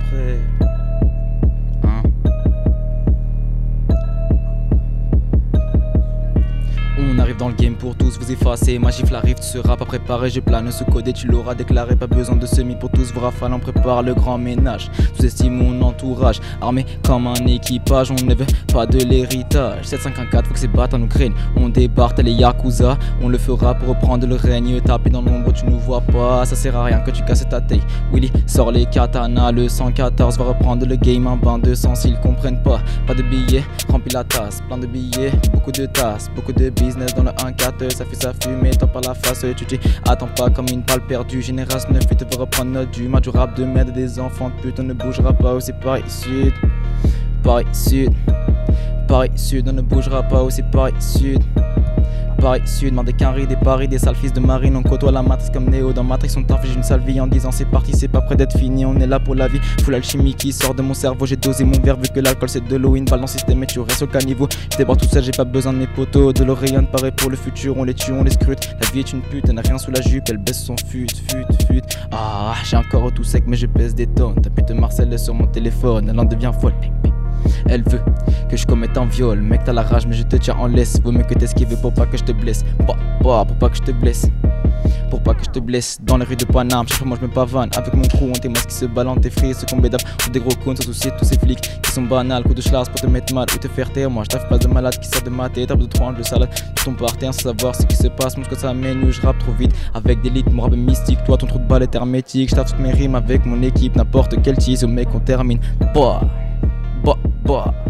après. Dans le game pour tous vous effacer. Ma gifle arrive, tu seras pas préparé. Je plane ce codé, tu l'auras déclaré. Pas besoin de semi pour tous vous. On prépare le grand ménage. Sous-estime mon entourage. Armé comme un équipage, on ne veut pas de l'héritage. 754, faut que ces bâtards nous craignent. On débarque les Yakuza. On le fera pour reprendre le règne. Taper dans l'ombre, tu nous vois pas. Ça sert à rien que tu casses ta taille. Willy sort les katanas. Le 114 va reprendre le game. Un bain de sang s'ils comprennent pas. Pas de billets, remplis la tasse. Plein de billets, beaucoup de tasses. Beaucoup de business dans le 1-4. Ça fait sa fumée, t'as pas la face. Tu dis, attends pas comme une balle perdue. Génération 9 et te va reprendre notre du match du rap de merde des enfants de pute. On ne bougera pas aussi Paris Sud. Paris Sud. Paris Sud, on ne bougera pas aussi Paris Sud. Paris Sud, des carrés, des paris, des sales fils de marine. On côtoie la matrice comme Néo dans Matrix. On j'ai une sale vie en disant c'est parti, c'est pas prêt d'être fini. On est là pour la vie. Full alchimie qui sort de mon cerveau. J'ai dosé mon verre vu que l'alcool c'est de l'eau. Une balle dans système et tu restes au caniveau. Je tout seul, j'ai pas besoin de mes potos. De l'Orient pareil pour le futur. On les tue, on les scrute. La vie est une pute, elle n'a rien sous la jupe. Elle baisse son fut, fut, fut. Ah, j'ai encore tout sec, mais je pèse des tonnes. Ta pute Marcel est sur mon téléphone, elle en devient folle. Elle veut que je commette un viol. Mec, t'as la rage, mais je te tiens en laisse. Vaut mieux que t'esquives pour pas que je te blesse. Pour pas que je te blesse. Pour pas que je te blesse dans les rues de Paname. Chaque fois, moi je me pavane. Avec mon crew, on masques qui se balancent, tes fris, ceux qu'on bédave. Ou des gros cons, sans souci tous ces flics qui sont banals. Coup de schlass pour te mettre mal ou te faire taire. Moi je taffe pas de malade qui sort de ma tête. De 3 de salade. Tu tombes par terre sans savoir ce qui se passe. Moi, que ça mène où je rappe trop vite. Avec des litres, mon rap est mystique. Toi, ton trou de balle est hermétique. Je toutes mes rimes avec mon équipe. N'importe quel tease, au mec, on termine. Bah, bah, bah.